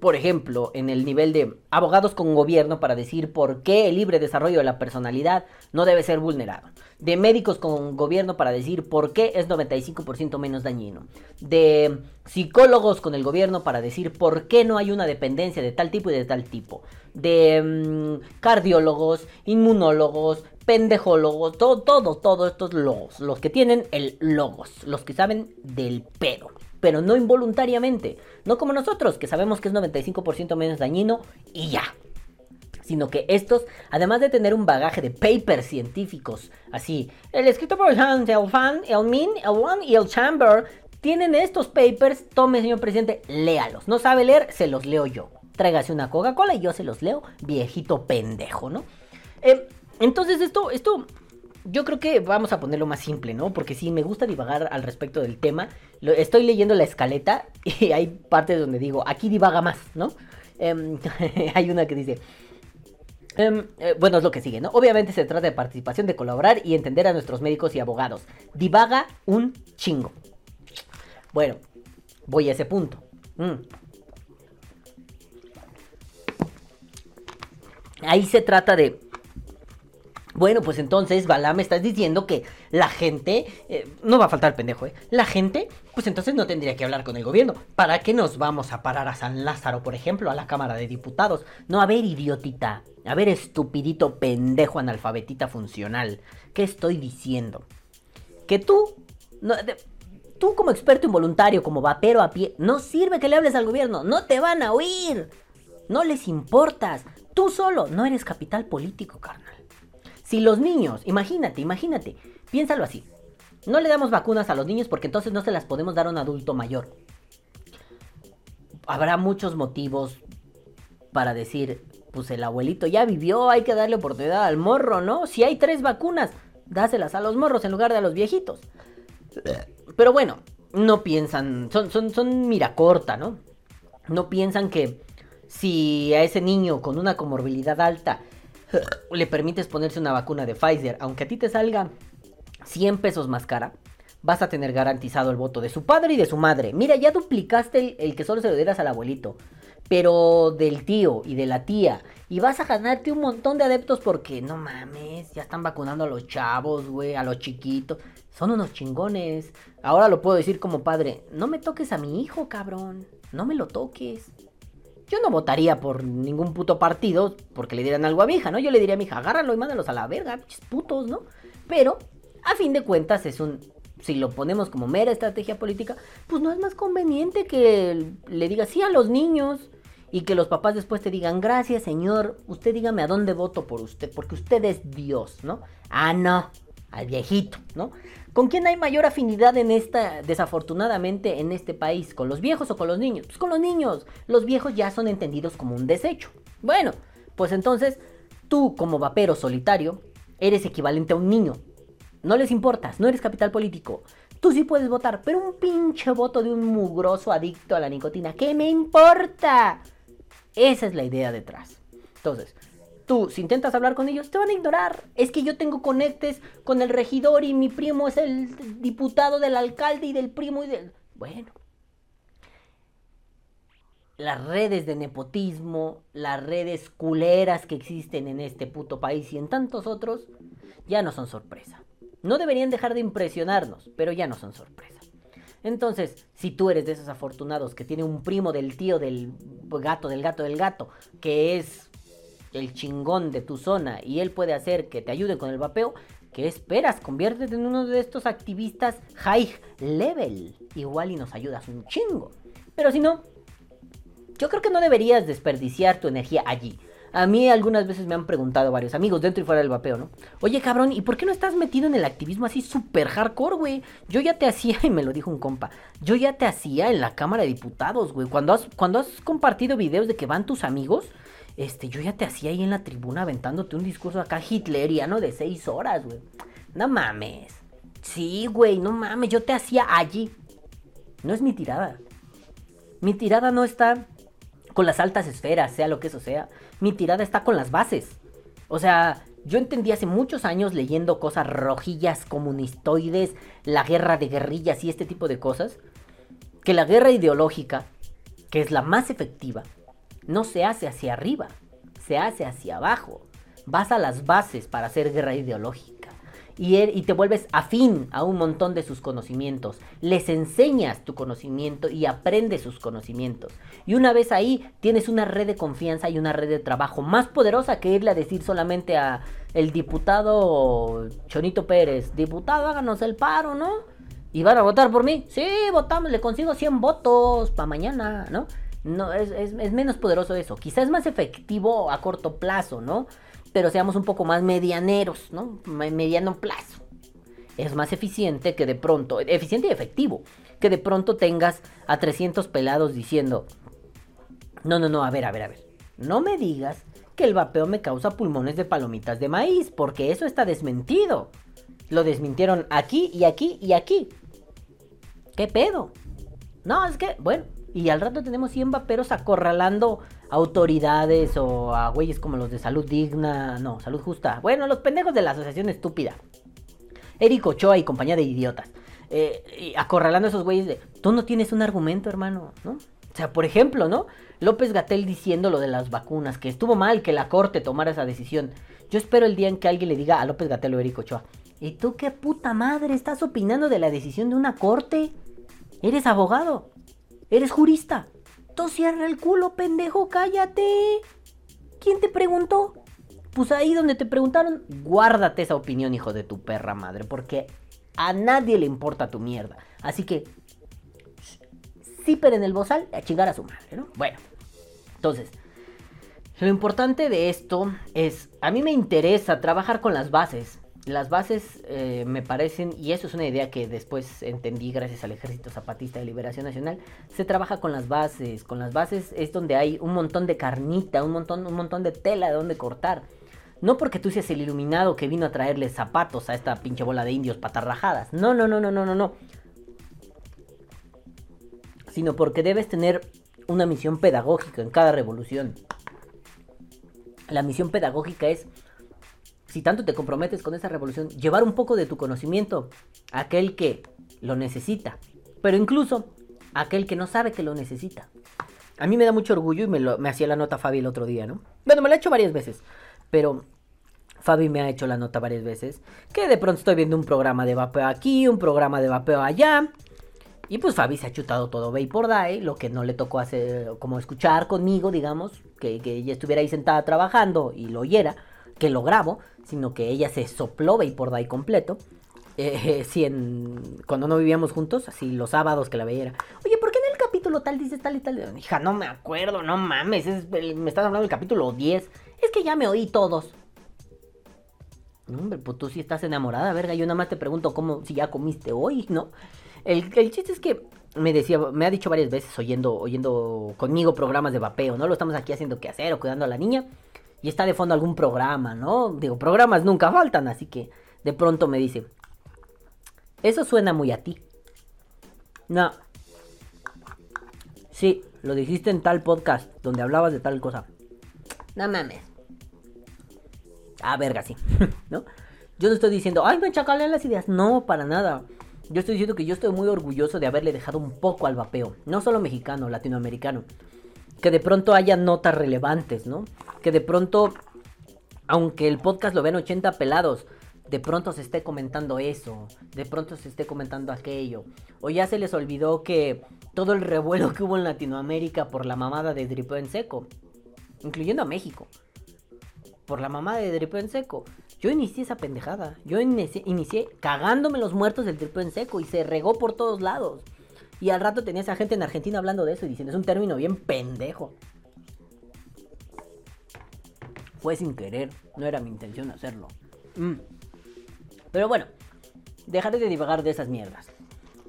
por ejemplo, en el nivel de abogados con gobierno para decir por qué el libre desarrollo de la personalidad no debe ser vulnerado. De médicos con gobierno para decir por qué es 95% menos dañino. De psicólogos con el gobierno para decir por qué no hay una dependencia de tal tipo y de tal tipo. De mm, cardiólogos, inmunólogos, pendejólogos, todo, todo, todos estos logos. Los que tienen el logos, los que saben del pedo pero no involuntariamente. No como nosotros, que sabemos que es 95% menos dañino y ya. Sino que estos, además de tener un bagaje de papers científicos, así, el escrito por Hans, el Fan, el Min, el One y el Chamber, tienen estos papers, tome señor presidente, léalos. No sabe leer, se los leo yo. Tráigase una Coca-Cola y yo se los leo, viejito pendejo, ¿no? Eh, entonces esto, esto yo creo que vamos a ponerlo más simple, ¿no? Porque sí, me gusta divagar al respecto del tema. Estoy leyendo la escaleta y hay partes donde digo, aquí divaga más, ¿no? Em, hay una que dice... em, eh, bueno, es lo que sigue, ¿no? Obviamente se trata de participación, de colaborar y entender a nuestros médicos y abogados. Divaga un chingo. Bueno, voy a ese punto. Mm. Ahí se trata de Bueno, pues entonces, Balá, me estás diciendo que la gente, eh, no va a faltar pendejo, ¿eh? La gente, pues entonces no tendría que hablar con el gobierno. ¿Para qué nos vamos a parar a San Lázaro, por ejemplo, a la Cámara de Diputados? No, a ver, idiotita, a ver, estupidito pendejo analfabetita funcional, ¿qué estoy diciendo? Que tú, tú como experto involuntario, como vapero a pie, no sirve que le hables al gobierno, no te van a oír, no les importas, tú solo no eres capital político, carnal. Si los niños, imagínate, imagínate, piénsalo así. No le damos vacunas a los niños porque entonces no se las podemos dar a un adulto mayor. Habrá muchos motivos para decir, pues el abuelito ya vivió, hay que darle oportunidad al morro, ¿no? Si hay tres vacunas, dáselas a los morros en lugar de a los viejitos. Pero bueno, no piensan, son, son, son mira corta, ¿no? No piensan que si a ese niño con una comorbilidad alta le permites ponerse una vacuna de Pfizer, aunque a ti te salga 100 pesos más cara, vas a tener garantizado el voto de su padre y de su madre. Mira, ya duplicaste el, que solo se lo dieras al abuelito, pero del tío y de la tía. Y vas a ganarte un montón de adeptos porque, no mames, ya están vacunando a los chavos, güey, a los chiquitos. Son unos chingones. Ahora lo puedo decir como padre, no me toques a mi hijo, cabrón. No me lo toques. Yo no votaría por ningún puto partido porque le dieran algo a mi hija, ¿no? Yo le diría a mi hija, agárralo y mándalos a la verga, putos, ¿no? Pero, a fin de cuentas, es un. Si lo ponemos como mera estrategia política, pues no es más conveniente que le digas sí a los niños y que los papás después te digan, gracias señor, usted dígame a dónde voto por usted, porque usted es Dios, ¿no? Ah, no, al viejito, ¿no? ¿Con quién hay mayor afinidad en esta, desafortunadamente, en este país? ¿Con los viejos o con los niños? Pues con los niños. Los viejos ya son entendidos como un desecho. Bueno, pues entonces, tú como vapero solitario, eres equivalente a un niño. No les importas, no eres capital político. Tú sí puedes votar, pero un pinche voto de un mugroso adicto a la nicotina, ¿qué me importa? Esa es la idea detrás. Entonces, tú, si intentas hablar con ellos, te van a ignorar. Es que yo tengo conectes con el regidor y mi primo es el diputado del alcalde y del primo y del... Bueno. Las redes de nepotismo, las redes culeras que existen en este puto país y en tantos otros, ya no son sorpresa. No deberían dejar de impresionarnos, pero ya no son sorpresa. Entonces, si tú eres de esos afortunados que tiene un primo del tío del gato, del gato, del gato, que es el chingón de tu zona y él puede hacer que te ayude con el vapeo, ¿qué esperas? Conviértete en uno de estos activistas high level. Igual y nos ayudas un chingo. Pero si no, yo creo que no deberías desperdiciar tu energía allí. A mí algunas veces me han preguntado varios amigos dentro y fuera del vapeo, ¿no? Oye, cabrón, ¿y por qué no estás metido en el activismo así súper hardcore, güey? Yo ya te hacía, y me lo dijo un compa, yo ya te hacía en la Cámara de Diputados, güey. Cuando has, cuando has compartido videos de que van tus amigos, este, yo ya te hacía ahí en la tribuna aventándote un discurso acá hitleriano de seis horas, güey. No mames. Sí, güey, no mames, yo te hacía allí. No es mi tirada. Mi tirada no está con las altas esferas, sea lo que eso sea. Mi tirada está con las bases. O sea, yo entendí hace muchos años leyendo cosas rojillas, comunistoides, la guerra de guerrillas y este tipo de cosas, que la guerra ideológica, que es la más efectiva, no se hace hacia arriba, se hace hacia abajo. Vas a las bases para hacer guerra ideológica. Y, er- y te vuelves afín a un montón de sus conocimientos. Les enseñas tu conocimiento y aprendes sus conocimientos. Y una vez ahí tienes una red de confianza y una red de trabajo más poderosa que irle a decir solamente a el diputado Chonito Pérez, diputado háganos el paro, ¿no? ¿Y van a votar por mí? Sí, votamos, le consigo 100 votos para mañana, ¿no? No, es, es- menos poderoso eso. Quizás es más efectivo a corto plazo, ¿no? Pero seamos un poco más medianeros, ¿no? Me- Mediano plazo. Es más eficiente que de pronto, eficiente y efectivo, que de pronto tengas a 300 pelados diciendo, no, no, no, a ver, a ver, a ver. No me digas que el vapeo me causa pulmones de palomitas de maíz, porque eso está desmentido. Lo desmintieron aquí y aquí y aquí. ¿Qué pedo? No, es que, bueno, y al rato tenemos 100 vaperos acorralando autoridades o a güeyes como los de Salud Digna, no, Salud Justa. Bueno, los pendejos de la asociación estúpida. Eric Ochoa y compañía de idiotas. Eh, acorralando a esos güeyes de, tú no tienes un argumento, hermano, ¿no? O sea, por ejemplo, ¿no? López Gatel diciendo lo de las vacunas, que estuvo mal que la corte tomara esa decisión. Yo espero el día en que alguien le diga a López Gatelo Eric Ochoa, ¿y tú qué puta madre estás opinando de la decisión de una corte? Eres abogado, eres jurista. Tú cierra el culo, pendejo, cállate. ¿Quién te preguntó? Pues ahí donde te preguntaron, guárdate esa opinión, hijo de tu perra madre, porque a nadie le importa tu mierda. Así que, pero en el bozal a chingar a su madre, ¿no? Bueno, entonces, lo importante de esto es, a mí me interesa trabajar con las bases. Las bases eh, me parecen, y eso es una idea que después entendí gracias al Ejército Zapatista de Liberación Nacional, se trabaja con las bases. Con las bases es donde hay un montón de carnita, un montón, un montón de tela de donde cortar. No porque tú seas el iluminado que vino a traerle zapatos a esta pinche bola de indios patarrajadas. No, no, no, no, no, no, no. Sino porque debes tener una misión pedagógica en cada revolución. La misión pedagógica es si tanto te comprometes con esa revolución, llevar un poco de tu conocimiento a aquel que lo necesita, pero incluso a aquel que no sabe que lo necesita. A mí me da mucho orgullo y me, lo, hacía la nota Fabi el otro día, ¿no? Bueno, me la ha hecho varias veces, pero Fabi me ha hecho la nota varias veces, que de pronto estoy viendo un programa de vapeo aquí, un programa de vapeo allá, y pues Fabi se ha chutado todo por Day, lo que no le tocó hacer, como escuchar conmigo, digamos, que, que ella estuviera ahí sentada trabajando y lo oyera, que lo grabo, sino que ella se sopló por Day completo. Eh, si en, cuando no vivíamos juntos, así los sábados que la veía oye, ¿por qué en el capítulo tal dices tal y tal? Hija, no me acuerdo, no mames, me estás hablando del capítulo 10. Es que ya me oí todos. No, hombre, pues tú sí estás enamorada, verga. Yo nada más te pregunto cómo, si ya comiste hoy, ¿no? El, el chiste es que me decía, me ha dicho varias veces oyendo, oyendo conmigo programas de vapeo, ¿no? Lo estamos aquí haciendo qué hacer o cuidando a la niña y está de fondo algún programa, ¿no? Digo, programas nunca faltan, así que de pronto me dice, eso suena muy a ti. No. Sí, lo dijiste en tal podcast donde hablabas de tal cosa. No mames. Ah, verga, sí. ¿No? Yo no estoy diciendo, ay, me chacalean las ideas. No, para nada. Yo estoy diciendo que yo estoy muy orgulloso de haberle dejado un poco al vapeo. No solo mexicano, latinoamericano que de pronto haya notas relevantes, ¿no? Que de pronto, aunque el podcast lo ven 80 pelados, de pronto se esté comentando eso, de pronto se esté comentando aquello. O ya se les olvidó que todo el revuelo que hubo en Latinoamérica por la mamada de Dripeo en Seco, incluyendo a México, por la mamada de Dripeo en Seco. Yo inicié esa pendejada, yo inicié, cagándome los muertos del Dripeo en Seco y se regó por todos lados. Y al rato tenía esa gente en Argentina hablando de eso y diciendo, es un término bien pendejo. Fue sin querer, no era mi intención hacerlo. Mm. Pero bueno, dejaré de divagar de esas mierdas.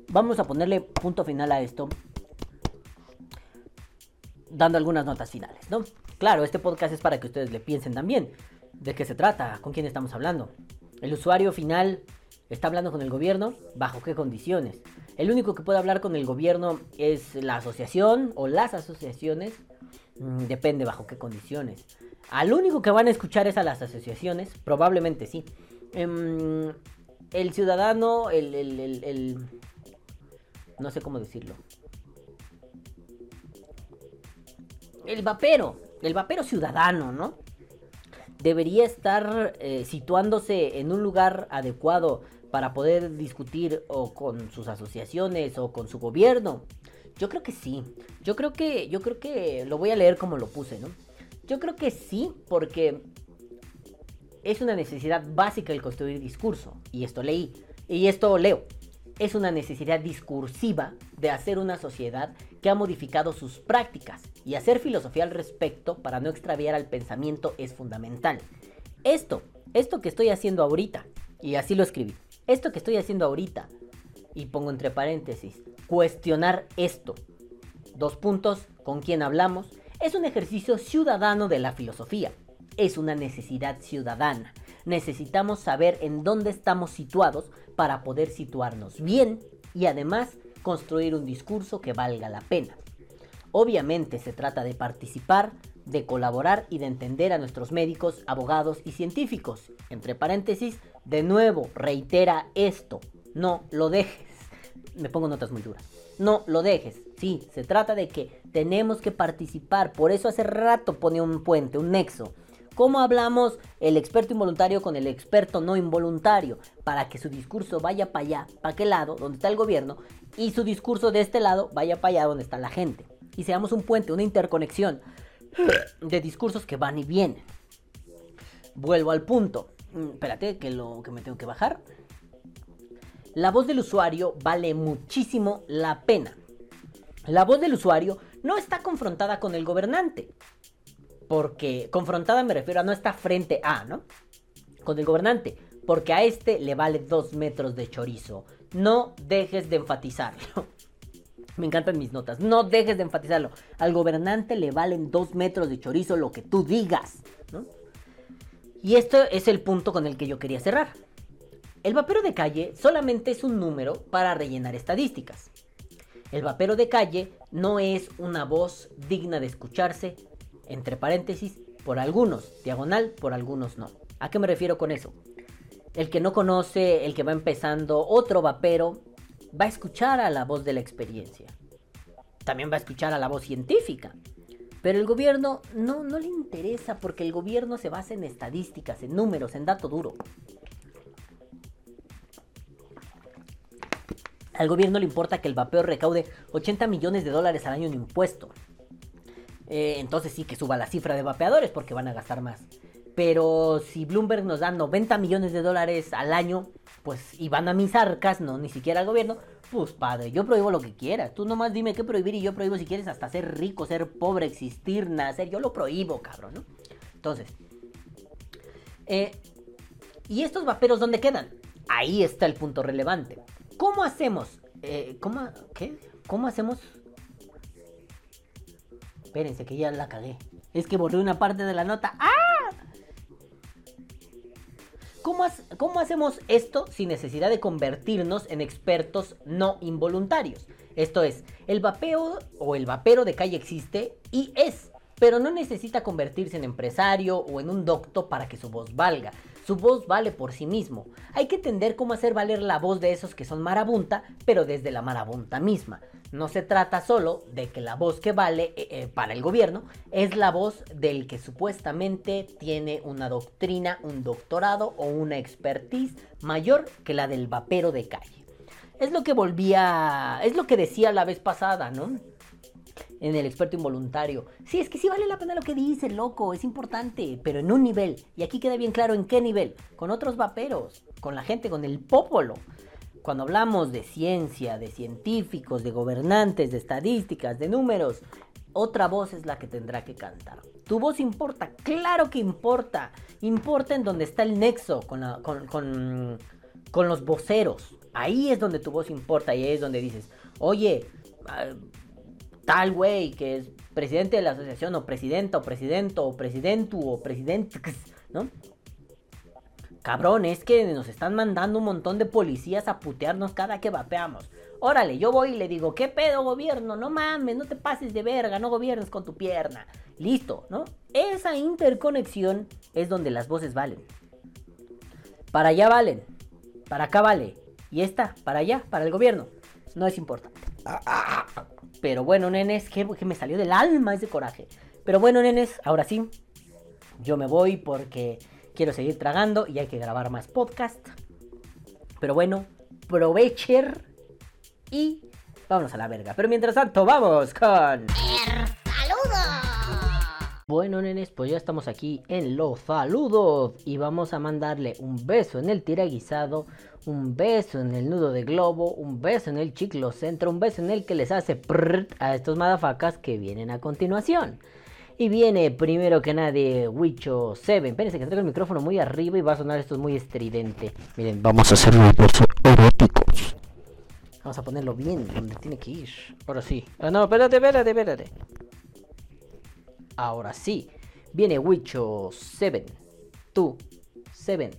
Vamos a ponerle punto final a esto. Dando algunas notas finales, ¿no? Claro, este podcast es para que ustedes le piensen también. ¿De qué se trata? ¿Con quién estamos hablando? El usuario final está hablando con el gobierno. ¿Bajo qué condiciones? El único que puede hablar con el gobierno es la asociación o las asociaciones. Mm, depende bajo qué condiciones. Al único que van a escuchar es a las asociaciones. Probablemente sí. Em, el ciudadano, el, el, el, No sé cómo decirlo. El vapero. El vapero ciudadano, ¿no? Debería estar eh, situándose en un lugar adecuado para poder discutir o con sus asociaciones o con su gobierno? Yo creo que sí. Yo creo que yo creo que lo voy a leer como lo puse, ¿no? Yo creo que sí porque es una necesidad básica el construir discurso y esto leí y esto leo. Es una necesidad discursiva de hacer una sociedad que ha modificado sus prácticas y hacer filosofía al respecto para no extraviar al pensamiento es fundamental. Esto, esto que estoy haciendo ahorita, y así lo escribí, esto que estoy haciendo ahorita, y pongo entre paréntesis, cuestionar esto, dos puntos, con quién hablamos, es un ejercicio ciudadano de la filosofía, es una necesidad ciudadana. Necesitamos saber en dónde estamos situados para poder situarnos bien y además construir un discurso que valga la pena. Obviamente se trata de participar, de colaborar y de entender a nuestros médicos, abogados y científicos. Entre paréntesis, de nuevo, reitera esto, no lo dejes. Me pongo notas muy duras. No lo dejes. Sí, se trata de que tenemos que participar. Por eso hace rato pone un puente, un nexo. ¿Cómo hablamos el experto involuntario con el experto no involuntario? Para que su discurso vaya para allá, para aquel lado, donde está el gobierno, y su discurso de este lado vaya para allá, donde está la gente. Y seamos un puente, una interconexión de discursos que van y vienen. Vuelvo al punto. Mm, espérate, que, lo, que me tengo que bajar. La voz del usuario vale muchísimo la pena. La voz del usuario no está confrontada con el gobernante porque confrontada me refiero a no está frente a, ¿no? Con el gobernante, porque a este le vale dos metros de chorizo. No dejes de enfatizarlo. Me encantan mis notas. No dejes de enfatizarlo. Al gobernante le valen dos metros de chorizo lo que tú digas. ¿no? Y esto es el punto con el que yo quería cerrar. El vapero de calle solamente es un número para rellenar estadísticas. El vapero de calle no es una voz digna de escucharse entre paréntesis, por algunos, diagonal, por algunos no. ¿A qué me refiero con eso? El que no conoce, el que va empezando, otro vapero, va a escuchar a la voz de la experiencia. También va a escuchar a la voz científica. Pero el gobierno no, no le interesa porque el gobierno se basa en estadísticas, en números, en dato duro. Al gobierno le importa que el vapeo recaude 80 millones de dólares al año en impuesto. Eh, entonces sí que suba la cifra de vapeadores porque van a gastar más. Pero si Bloomberg nos da 90 millones de dólares al año, pues y van a mis arcas, no ni siquiera al gobierno, pues padre, yo prohíbo lo que quiera. Tú nomás dime qué prohibir y yo prohíbo si quieres hasta ser rico, ser pobre, existir, nacer. Yo lo prohíbo, cabrón, ¿no? Entonces, eh, ¿y estos vaperos dónde quedan? Ahí está el punto relevante. ¿Cómo hacemos? Eh, ¿Cómo? ¿Qué? ¿Cómo hacemos Espérense que ya la cagué. Es que borré una parte de la nota. ¡Ah! ¿Cómo, ¿Cómo, hacemos esto sin necesidad de convertirnos en expertos no involuntarios? Esto es, el vapeo o el vapero de calle existe y es, pero no necesita convertirse en empresario o en un docto para que su voz valga. Su voz vale por sí mismo. Hay que entender cómo hacer valer la voz de esos que son marabunta, pero desde la marabunta misma. No se trata solo de que la voz que vale eh, eh, para el gobierno es la voz del que supuestamente tiene una doctrina, un doctorado o una expertise mayor que la del vapero de calle. Es lo que volvía, es lo que decía la vez pasada, ¿no? en el experto involuntario. Sí, es que sí vale la pena lo que dice, loco, es importante, pero en un nivel. Y aquí queda bien claro en qué nivel. Con otros vaperos, con la gente, con el popolo. Cuando hablamos de ciencia, de científicos, de gobernantes, de estadísticas, de números, otra voz es la que tendrá que cantar. Tu voz importa, claro que importa. Importa en donde está el nexo con, los voceros. Ahí es donde tu voz importa y ahí es donde dices, oye, ah, tal güey que es presidente de la asociación o presidenta o presidente o presidentu o presidente, ¿no? Cabrón, es que nos están mandando un montón de policías a putearnos cada que vapeamos. Órale, yo voy y le digo, ¿qué pedo gobierno? No mames, no te pases de verga, no gobiernes con tu pierna. Listo, ¿no? Esa interconexión es donde las voces valen. Para allá valen, para acá vale. Y esta, para allá, para el gobierno. No es importante. Pero bueno, nenes, que, que me salió del alma ese coraje. Pero bueno, nenes, ahora sí, yo me voy porque quiero seguir tragando y hay que grabar más podcast. Pero bueno, provecher y vámonos a la verga. Pero mientras tanto, vamos con... Bueno, nenes, pues ya estamos aquí en los saludos y vamos a mandarle un beso en el tiraguisado, un beso en el nudo de globo, un beso en el chiclo centro, un beso en el que les hace prrrt a estos madafacas que vienen a continuación. Y viene primero que nadie Wicho 7. Espérense que traigo el micrófono muy arriba y va a sonar esto muy estridente. Miren, vamos a hacerlo eróticos. Vamos a ponerlo bien donde tiene que ir. Ahora sí. Ah, no, espérate, espérate, espérate. Ahora sí. Viene Wicho 7. Tú. 7.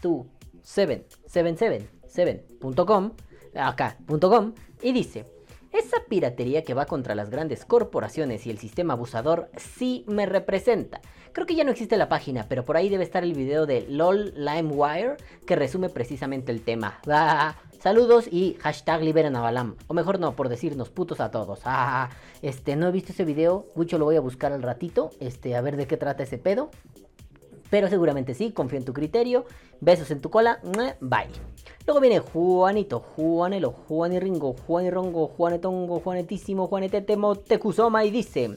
Tú. 7. 777.com. Acá.com. Y dice. Esa piratería que va contra las grandes corporaciones y el sistema abusador sí me representa. Creo que ya no existe la página, pero por ahí debe estar el video de LOL LimeWire que resume precisamente el tema. Saludos y hashtag liberan a Balam. O mejor no, por decirnos putos a todos. Este, no he visto ese video, mucho lo voy a buscar al ratito, este, a ver de qué trata ese pedo. Pero seguramente sí, confío en tu criterio. Besos en tu cola. Bye. Luego viene Juanito, Juanelo, Juaniringo, Juanirongo, Juanetongo, Juanetísimo, Juanetetemo, Tecusoma y dice...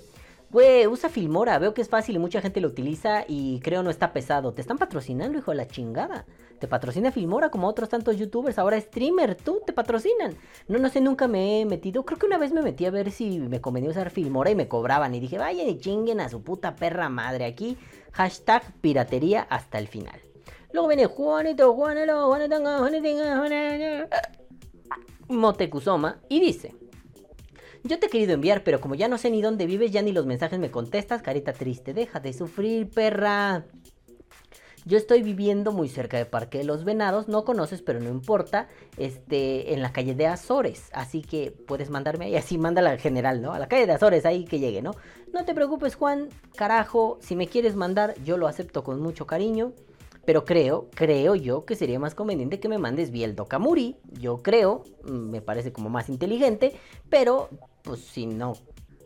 Güey, usa Filmora, veo que es fácil y mucha gente lo utiliza y creo no está pesado. Te están patrocinando, hijo de la chingada. Te patrocina Filmora como otros tantos youtubers, ahora streamer, tú te patrocinan. No, no sé, nunca me he metido. Creo que una vez me metí a ver si me convenía usar Filmora y me cobraban. Y dije, vayan y chinguen a su puta perra madre aquí. Hashtag piratería hasta el final. Luego viene Juanito, Juanelo, Juanetanga, Juanetinga, Motecuzoma y dice... Yo te he querido enviar, pero como ya no sé ni dónde vives, ya ni los mensajes me contestas, carita triste. Deja de sufrir, perra. Yo estoy viviendo muy cerca de Parque de los Venados, no conoces, pero no importa, este, en la calle de Azores, así que puedes mandarme ahí, así mándala al general, ¿no? A la calle de Azores, ahí que llegue, ¿no? No te preocupes, Juan, carajo, si me quieres mandar, yo lo acepto con mucho cariño, pero creo, creo yo que sería más conveniente que me mandes vía el Dokamuri, yo creo, mm, me parece como más inteligente, pero pues si no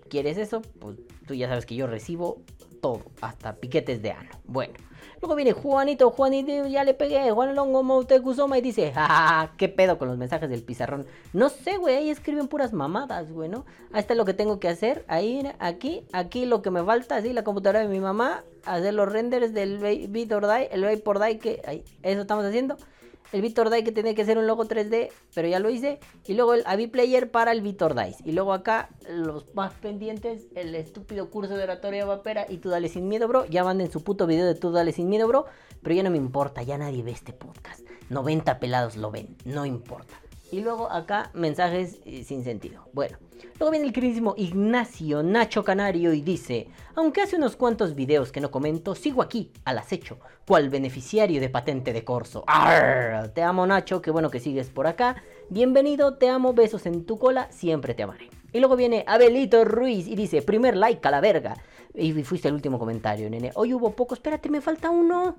quieres eso, pues tú ya sabes que yo recibo todo, hasta piquetes de ano. Bueno, luego viene Juanito, Juanito, ya le pegué, Juan Longo Moutecuzoma y dice, jajaja, qué pedo con los mensajes del pizarrón. No sé, güey, ahí escriben puras mamadas, güey, ¿no? Ahí está lo que tengo que hacer, ahí, aquí, aquí lo que me falta, así, la computadora de mi mamá, hacer los renders del Vitor Die, el Vapor Die, que ahí, eso estamos haciendo el Vitor Dice que tenía que ser un logo 3D, pero ya lo hice. Y luego el Avi Player para el Vitor Dice. Y luego acá los más pendientes, el estúpido curso de oratoria vapera y tú dale sin miedo, bro. Ya van en su puto video de tú dale sin miedo, bro. Pero ya no me importa, ya nadie ve este podcast. 90 pelados lo ven, no importa. Y luego acá mensajes eh, sin sentido. Bueno, luego viene el queridísimo Ignacio Nacho Canario y dice, aunque hace unos cuantos videos que no comento, sigo aquí, al acecho, cual beneficiario de patente de corso. Te amo Nacho, qué bueno que sigues por acá. Bienvenido, te amo, besos en tu cola, siempre te amaré. Y luego viene Abelito Ruiz y dice, primer like a la verga. Y fuiste el último comentario, nene. Hoy hubo poco, espérate, me falta uno.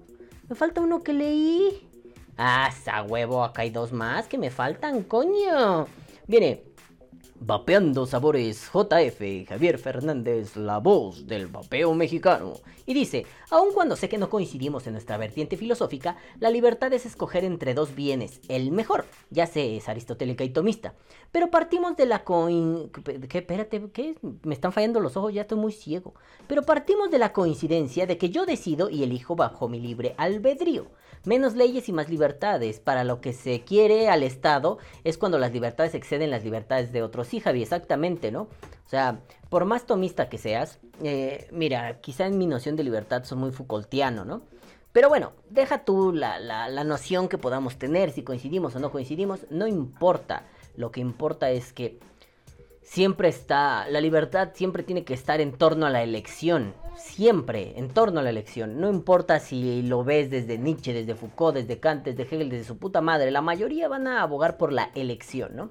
Me falta uno que leí. Ah, esa huevo, acá hay dos más que me faltan, coño. Viene. Vapeando Sabores JF, Javier Fernández, la voz del vapeo mexicano. Y dice, aun cuando sé que no coincidimos en nuestra vertiente filosófica, la libertad es escoger entre dos bienes, el mejor, ya sé, es aristotélica y tomista. Pero partimos de la coin... ¿Qué? ¿qué? Me están fallando los ojos, ya estoy muy ciego. Pero partimos de la coincidencia de que yo decido y elijo bajo mi libre albedrío menos leyes y más libertades. Para lo que se quiere al Estado es cuando las libertades exceden las libertades de otros. Sí, Javi, exactamente, ¿no? O sea, por más tomista que seas, eh, mira, quizá en mi noción de libertad soy muy Foucaultiano, ¿no? Pero bueno, deja tú la, la noción que podamos tener, si coincidimos o no coincidimos, no importa. Lo que importa es que siempre está, la libertad siempre tiene que estar en torno a la elección, siempre en torno a la elección. No importa si lo ves desde Nietzsche, desde Foucault, desde Kant, desde Hegel, desde su puta madre, la mayoría van a abogar por la elección, ¿no?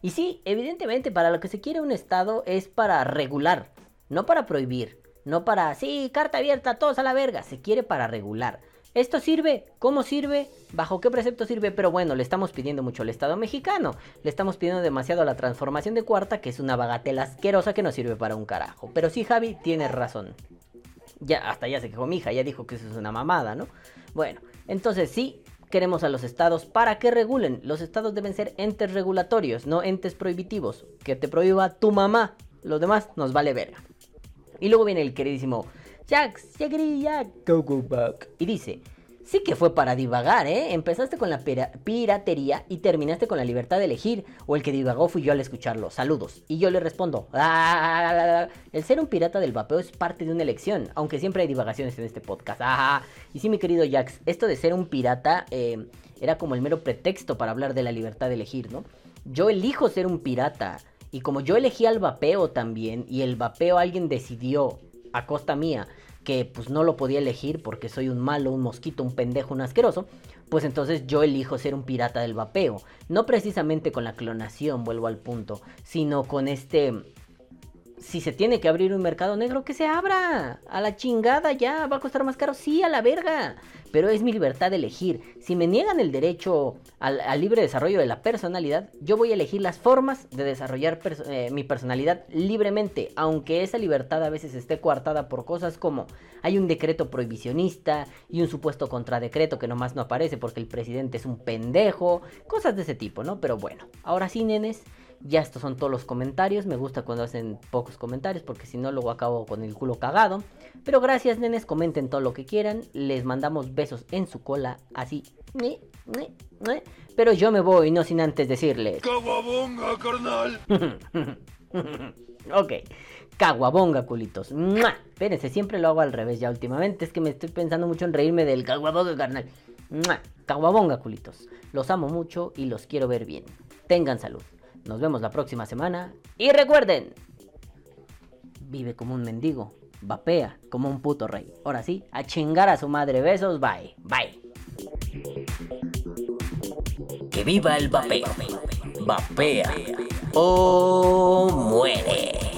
Y sí, evidentemente para lo que se quiere un Estado es para regular, no para prohibir, no para, sí, carta abierta, todos a la verga, se quiere para regular. ¿Esto sirve? ¿Cómo sirve? ¿Bajo qué precepto sirve? Pero bueno, le estamos pidiendo mucho al Estado mexicano. Le estamos pidiendo demasiado a la transformación de cuarta, que es una bagatela asquerosa que no sirve para un carajo. Pero sí, Javi, tienes razón. Ya, hasta ya se quejó mi hija, ya dijo que eso es una mamada, ¿no? Bueno, entonces sí, queremos a los estados para que regulen. Los estados deben ser entes regulatorios, no entes prohibitivos. Que te prohíba tu mamá. Los demás nos vale verga. Y luego viene el queridísimo Jax, Jack, go go back. Y dice, sí que fue para divagar, ¿eh? Empezaste con la piratería y terminaste con la libertad de elegir. O el que divagó fui yo al escucharlo. Saludos. Y yo le respondo, ah, el ser un pirata del vapeo es parte de una elección, aunque siempre hay divagaciones en este podcast. Ah, y sí, mi querido Jax, esto de ser un pirata eh, era como el mero pretexto para hablar de la libertad de elegir, ¿no? Yo elijo ser un pirata. Y como yo elegí al vapeo también, y el vapeo alguien decidió a costa mía que pues no lo podía elegir porque soy un malo, un mosquito, un pendejo, un asqueroso, pues entonces yo elijo ser un pirata del vapeo. No precisamente con la clonación, vuelvo al punto, sino con este si se tiene que abrir un mercado negro, que se abra. A la chingada ya, va a costar más caro, sí, a la verga. Pero es mi libertad de elegir. Si me niegan el derecho al, libre desarrollo de la personalidad, yo voy a elegir las formas de desarrollar eh, mi personalidad libremente, aunque esa libertad a veces esté coartada por cosas como hay un decreto prohibicionista y un supuesto contradecreto que nomás no aparece porque el presidente es un pendejo, cosas de ese tipo, ¿no? Pero bueno, ahora sí, nenes. Ya estos son todos los comentarios. Me gusta cuando hacen pocos comentarios porque si no luego acabo con el culo cagado. Pero gracias, nenes. Comenten todo lo que quieran. Les mandamos besos en su cola. Así. Pero yo me voy, no sin antes decirles. ¡Caguabonga, carnal! ok. Caguabonga, culitos. ¡Mua! Espérense, siempre lo hago al revés ya últimamente. Es que me estoy pensando mucho en reírme del caguabonga, carnal. ¡Mua! Caguabonga, culitos. Los amo mucho y los quiero ver bien. Tengan salud. Nos vemos la próxima semana. Y recuerden, vive como un mendigo. Vapea como un puto rey. Ahora sí, a chingar a su madre. Besos, bye. Bye. Que viva el vapeo. Vapea o muere.